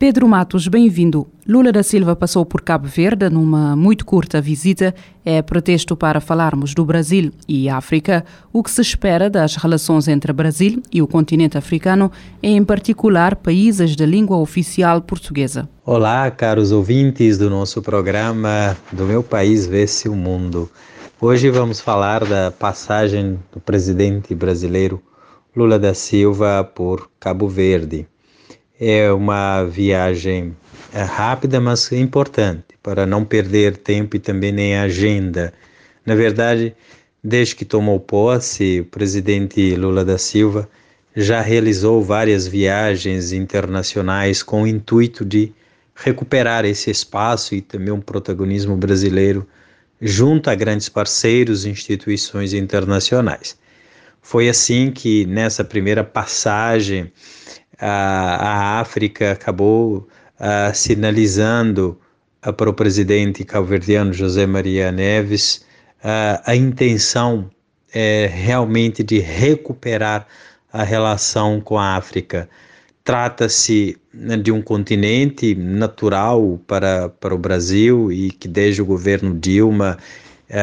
Pedro Matos, bem-vindo. Lula da Silva passou por Cabo Verde numa muito curta visita. É pretexto para falarmos do Brasil e África, o que se espera das relações entre Brasil e o continente africano, em particular países de língua oficial portuguesa. Olá, caros ouvintes do nosso programa Do Meu País Vê-se o Mundo. Hoje vamos falar da passagem do presidente brasileiro Lula da Silva por Cabo Verde. É uma viagem é, rápida, mas importante, para não perder tempo e também nem agenda. Na verdade, desde que tomou posse, o presidente Lula da Silva já realizou várias viagens internacionais com o intuito de recuperar esse espaço e também um protagonismo brasileiro junto a grandes parceiros e instituições internacionais. Foi assim que, nessa primeira passagem a, a África acabou uh, sinalizando para o presidente calverdiano José Maria Neves a intenção é, realmente de recuperar a relação com a África. Trata-se né, de um continente natural para, para o Brasil e que desde o governo Dilma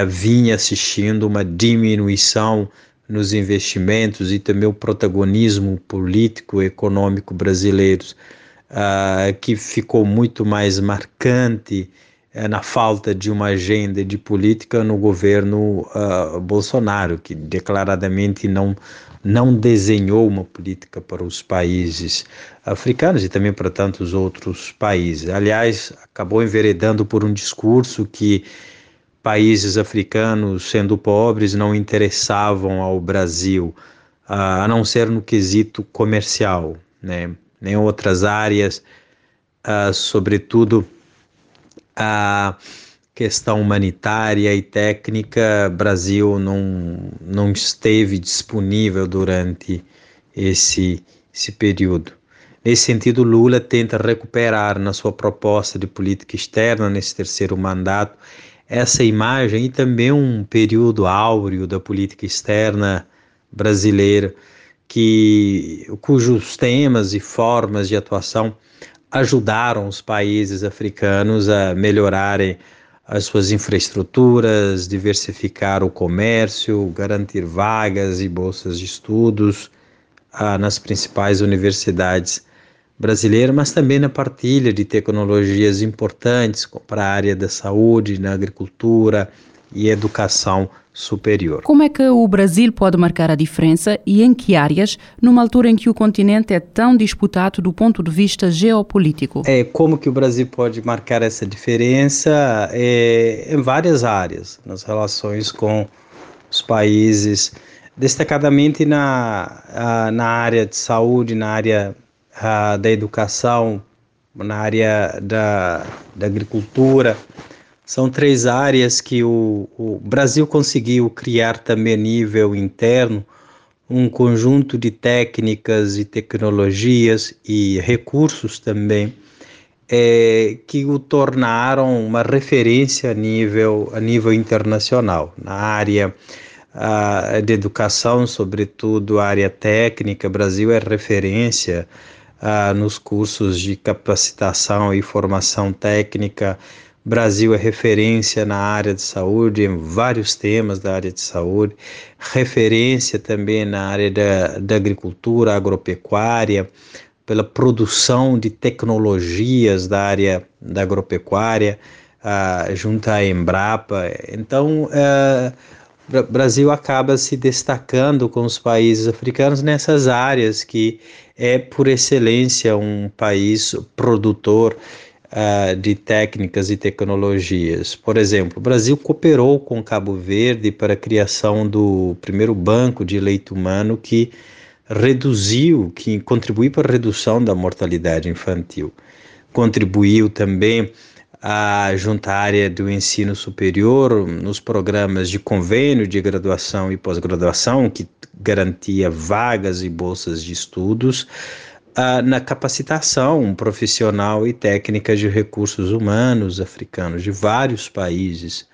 vinha assistindo uma diminuição nos investimentos e também o protagonismo político econômico brasileiro, uh, que ficou muito mais marcante uh, na falta de uma agenda de política no governo uh, Bolsonaro, que declaradamente não não desenhou uma política para os países africanos e também para tantos outros países. Aliás, acabou enveredando por um discurso que países africanos, sendo pobres, não interessavam ao Brasil, a não ser no quesito comercial, né? Nem outras áreas, uh, sobretudo a questão humanitária e técnica, Brasil não, não esteve disponível durante esse, esse período. Nesse sentido, Lula tenta recuperar na sua proposta de política externa, nesse terceiro mandato, essa imagem e também um período áureo da política externa brasileira que cujos temas e formas de atuação ajudaram os países africanos a melhorarem as suas infraestruturas, diversificar o comércio, garantir vagas e bolsas de estudos ah, nas principais universidades brasileira, mas também na partilha de tecnologias importantes para a área da saúde, na agricultura e educação superior. Como é que o Brasil pode marcar a diferença e em que áreas, numa altura em que o continente é tão disputado do ponto de vista geopolítico? É, como que o Brasil pode marcar essa diferença é, em várias áreas, nas relações com os países, destacadamente na, na área de saúde, na área da educação, na área da, da agricultura. São três áreas que o, o Brasil conseguiu criar também a nível interno um conjunto de técnicas e tecnologias e recursos também é, que o tornaram uma referência a nível, a nível internacional. Na área uh, de educação, sobretudo a área técnica, o Brasil é referência ah, nos cursos de capacitação e formação técnica. Brasil é referência na área de saúde, em vários temas da área de saúde, referência também na área da, da agricultura, agropecuária, pela produção de tecnologias da área da agropecuária, ah, junto à Embrapa. Então, ah, Brasil acaba se destacando com os países africanos nessas áreas que é por excelência um país produtor uh, de técnicas e tecnologias. Por exemplo, o Brasil cooperou com Cabo Verde para a criação do primeiro banco de leite humano que reduziu, que contribuiu para a redução da mortalidade infantil. Contribuiu também a junta área do ensino superior nos programas de convênio de graduação e pós-graduação, que garantia vagas e bolsas de estudos, na capacitação profissional e técnica de recursos humanos africanos de vários países,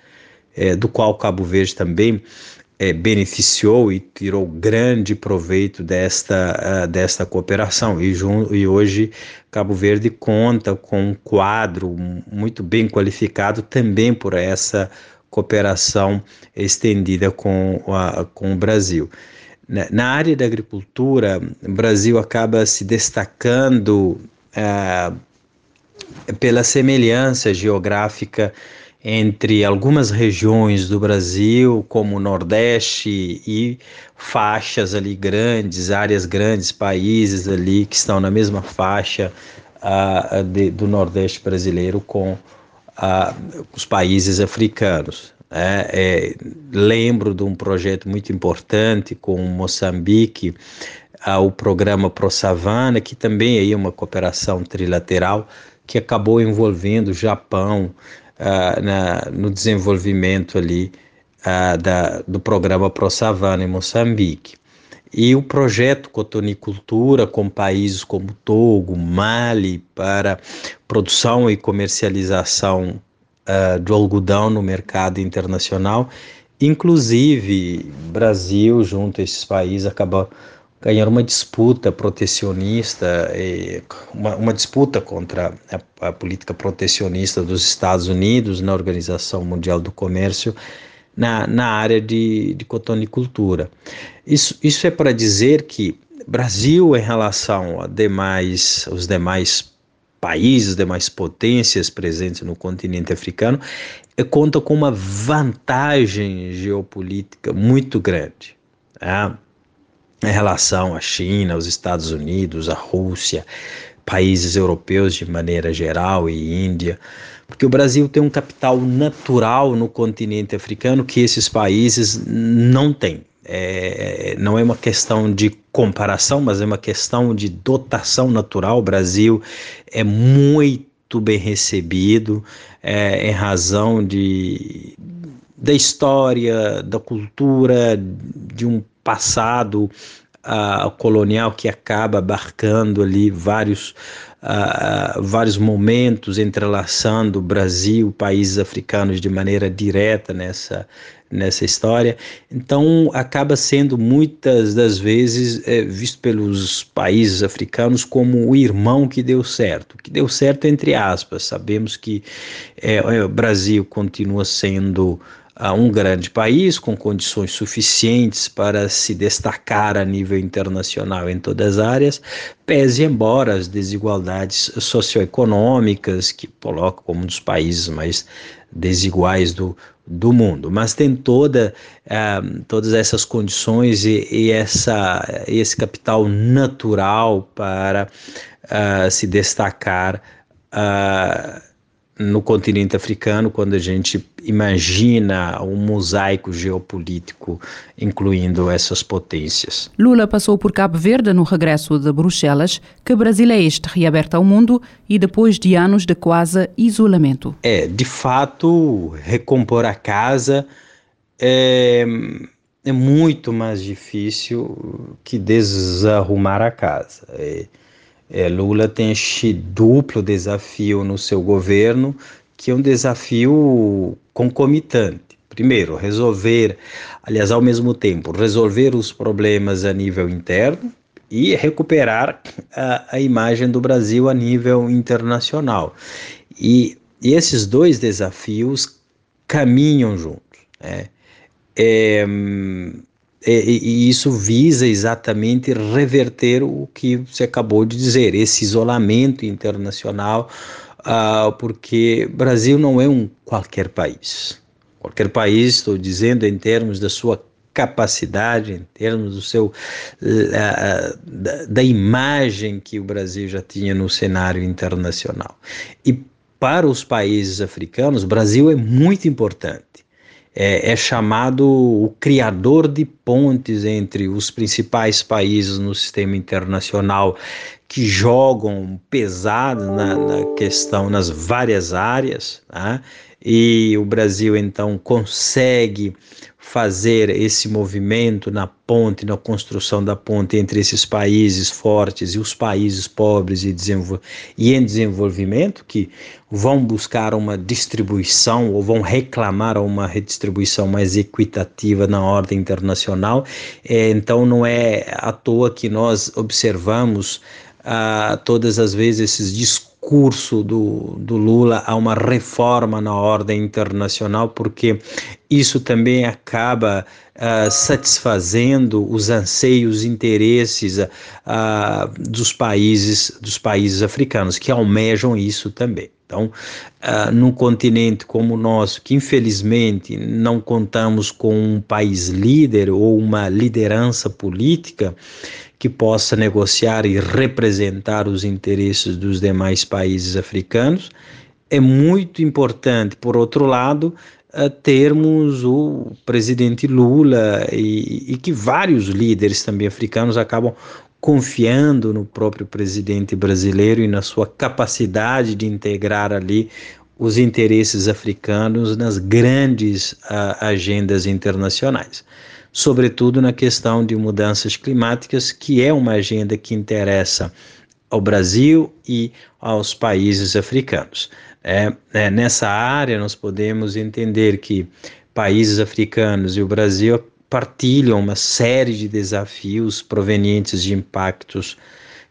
eh, do qual Cabo Verde também é, beneficiou e tirou grande proveito desta, uh, desta cooperação. E, e hoje Cabo Verde conta com um quadro muito bem qualificado também por essa cooperação estendida com, a, com o Brasil. Na, área da agricultura, o Brasil acaba se destacando uh, pela semelhança geográfica entre algumas regiões do Brasil, como o Nordeste e faixas ali grandes, áreas grandes, países ali que estão na mesma faixa uh, de, do Nordeste brasileiro com uh, os países africanos. É, é, lembro de um projeto muito importante com Moçambique, o programa Pro Savana, que também é uma cooperação trilateral que acabou envolvendo o Japão, uh, na, no desenvolvimento ali uh, da, do programa Pro Savana em Moçambique. E o projeto Cotonicultura com países como Togo, Mali, para produção e comercialização uh, do algodão no mercado internacional, inclusive Brasil, junto a esses países, acabou ganhar uma disputa protecionista, uma, uma disputa contra a, a, política protecionista dos Estados Unidos na Organização Mundial do Comércio na, na área de, de cotonicultura. Isso, isso é para dizer que Brasil, em relação a demais, os demais países, demais potências presentes no continente africano, é, conta com uma vantagem geopolítica muito grande. Tá? Em relação à China, aos Estados Unidos, à Rússia, países europeus de maneira geral e Índia, porque o Brasil tem um capital natural no continente africano que esses países não têm. É, não é uma questão de comparação, mas é uma questão de dotação natural. O Brasil é muito bem recebido é, em razão de, da história, da cultura, de um passado uh, colonial que acaba abarcando ali vários, uh, vários momentos, entrelaçando Brasil, países africanos de maneira direta nessa, nessa história. Então, acaba sendo muitas das vezes é, visto pelos países africanos como o irmão que deu certo, que deu certo entre aspas. Sabemos que é, o Brasil continua sendo a um grande país com condições suficientes para se destacar a nível internacional em todas as áreas, pese embora as desigualdades socioeconômicas que colocam como um dos países mais desiguais do, do mundo, mas tem toda, uh, todas essas condições e, e, essa, esse capital natural para uh, se destacar uh, no continente africano, quando a gente imagina um mosaico geopolítico incluindo essas potências. Lula passou por Cabo Verde no regresso de Bruxelas, que Brasil é este reaberto ao mundo e depois de anos de quase isolamento. É, de fato, recompor a casa é, é muito mais difícil que desarrumar a casa. É, é, Lula tem este duplo desafio no seu governo, que é um desafio concomitante. Primeiro, resolver, aliás, ao mesmo tempo, resolver os problemas a nível interno e recuperar a, a imagem do Brasil a nível internacional. E, e esses dois desafios caminham juntos. Né? É, e, e, isso visa exatamente reverter o que você acabou de dizer, esse isolamento internacional, uh, porque Brasil não é um qualquer país. Qualquer país, estou dizendo em termos da sua capacidade, em termos do seu uh, da, da imagem que o Brasil já tinha no cenário internacional. E para os países africanos, o Brasil é muito importante é, é, chamado o criador de pontes entre os principais países no sistema internacional que jogam pesado na, na questão, nas várias áreas, né? e o Brasil então consegue fazer esse movimento na ponte, na construção da ponte entre esses países fortes e os países pobres e, e, em desenvolvimento, que vão buscar uma distribuição ou vão reclamar uma redistribuição mais equitativa na ordem internacional. É, então, não é à toa que nós observamos ah, todas as vezes esses discurso do, do Lula a uma reforma na ordem internacional, porque isso também acaba satisfazendo os anseios, interesses dos países dos países africanos que almejam isso também. Então, uh, num continente como o nosso, que infelizmente não contamos com um país líder ou uma liderança política, que possa negociar e representar os interesses dos demais países africanos. É muito importante, por outro lado, eh, termos o presidente Lula e, e que vários líderes também africanos acabam confiando no próprio presidente brasileiro e na sua capacidade de integrar ali os interesses africanos nas grandes uh, agendas internacionais sobretudo na questão de mudanças climáticas, que é uma agenda que interessa ao Brasil e aos países africanos. É, é, nessa área, nós podemos entender que países africanos e o Brasil partilham uma série de desafios provenientes de impactos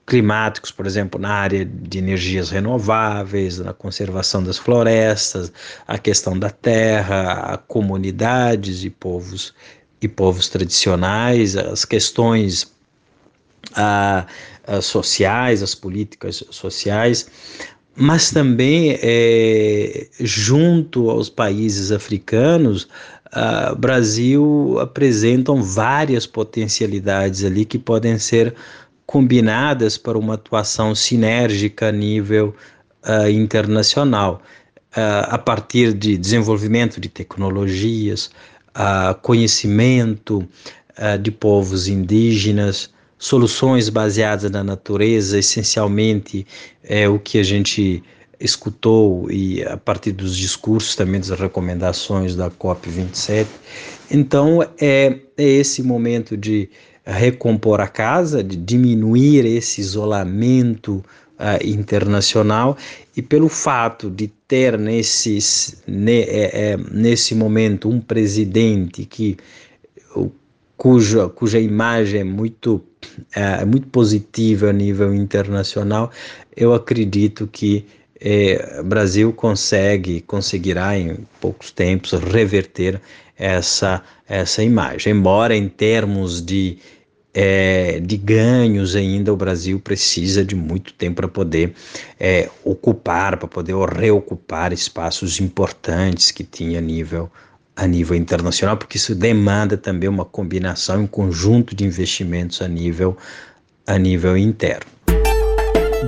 climáticos, por exemplo, na área de energias renováveis, na conservação das florestas, a questão da terra, a comunidades e povos e povos tradicionais, as questões ah, ah, sociais, as políticas sociais, mas também é, junto aos países africanos, o Brasil apresentam várias potencialidades ali que podem ser combinadas para uma atuação sinérgica a nível uh, internacional, a partir de desenvolvimento de tecnologias, uh, conhecimento de povos indígenas, soluções baseadas na natureza, essencialmente é o que a gente escutou e a partir dos discursos também das recomendações da COP 27. Então é, é esse momento de recompor a casa, de diminuir esse isolamento uh, internacional e pelo fato de ter nesses, ne, é, é, nesse momento um presidente que cuja, cuja imagem é muito, é, muito positiva a nível internacional, eu acredito que é, o Brasil consegue, conseguirá em poucos tempos reverter essa, essa imagem. Embora em termos de é, de ganhos ainda, o Brasil precisa de muito tempo para poder é, ocupar, para poder reocupar espaços importantes que tinha a nível, a nível internacional, porque isso demanda também uma combinação, um conjunto de investimentos a nível, a nível interno.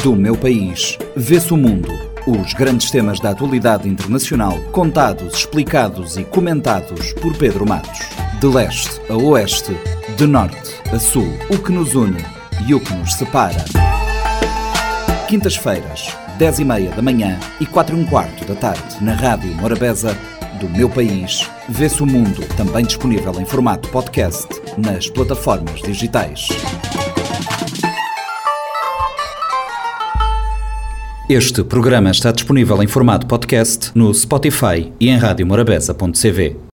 Do meu país, vê-se o mundo. Os grandes temas da atualidade internacional, contados, explicados e comentados por Pedro Matos. De leste a oeste, de norte a sul, o que nos une e o que nos separa. Quintas-feiras, 10 e meia da manhã e 4 e um quarto da tarde, na Rádio Morabeza, do meu país, vê-se o mundo, também disponível em formato podcast nas plataformas digitais. Este programa está disponível em formato podcast no Spotify e em radiomorabeza.cv.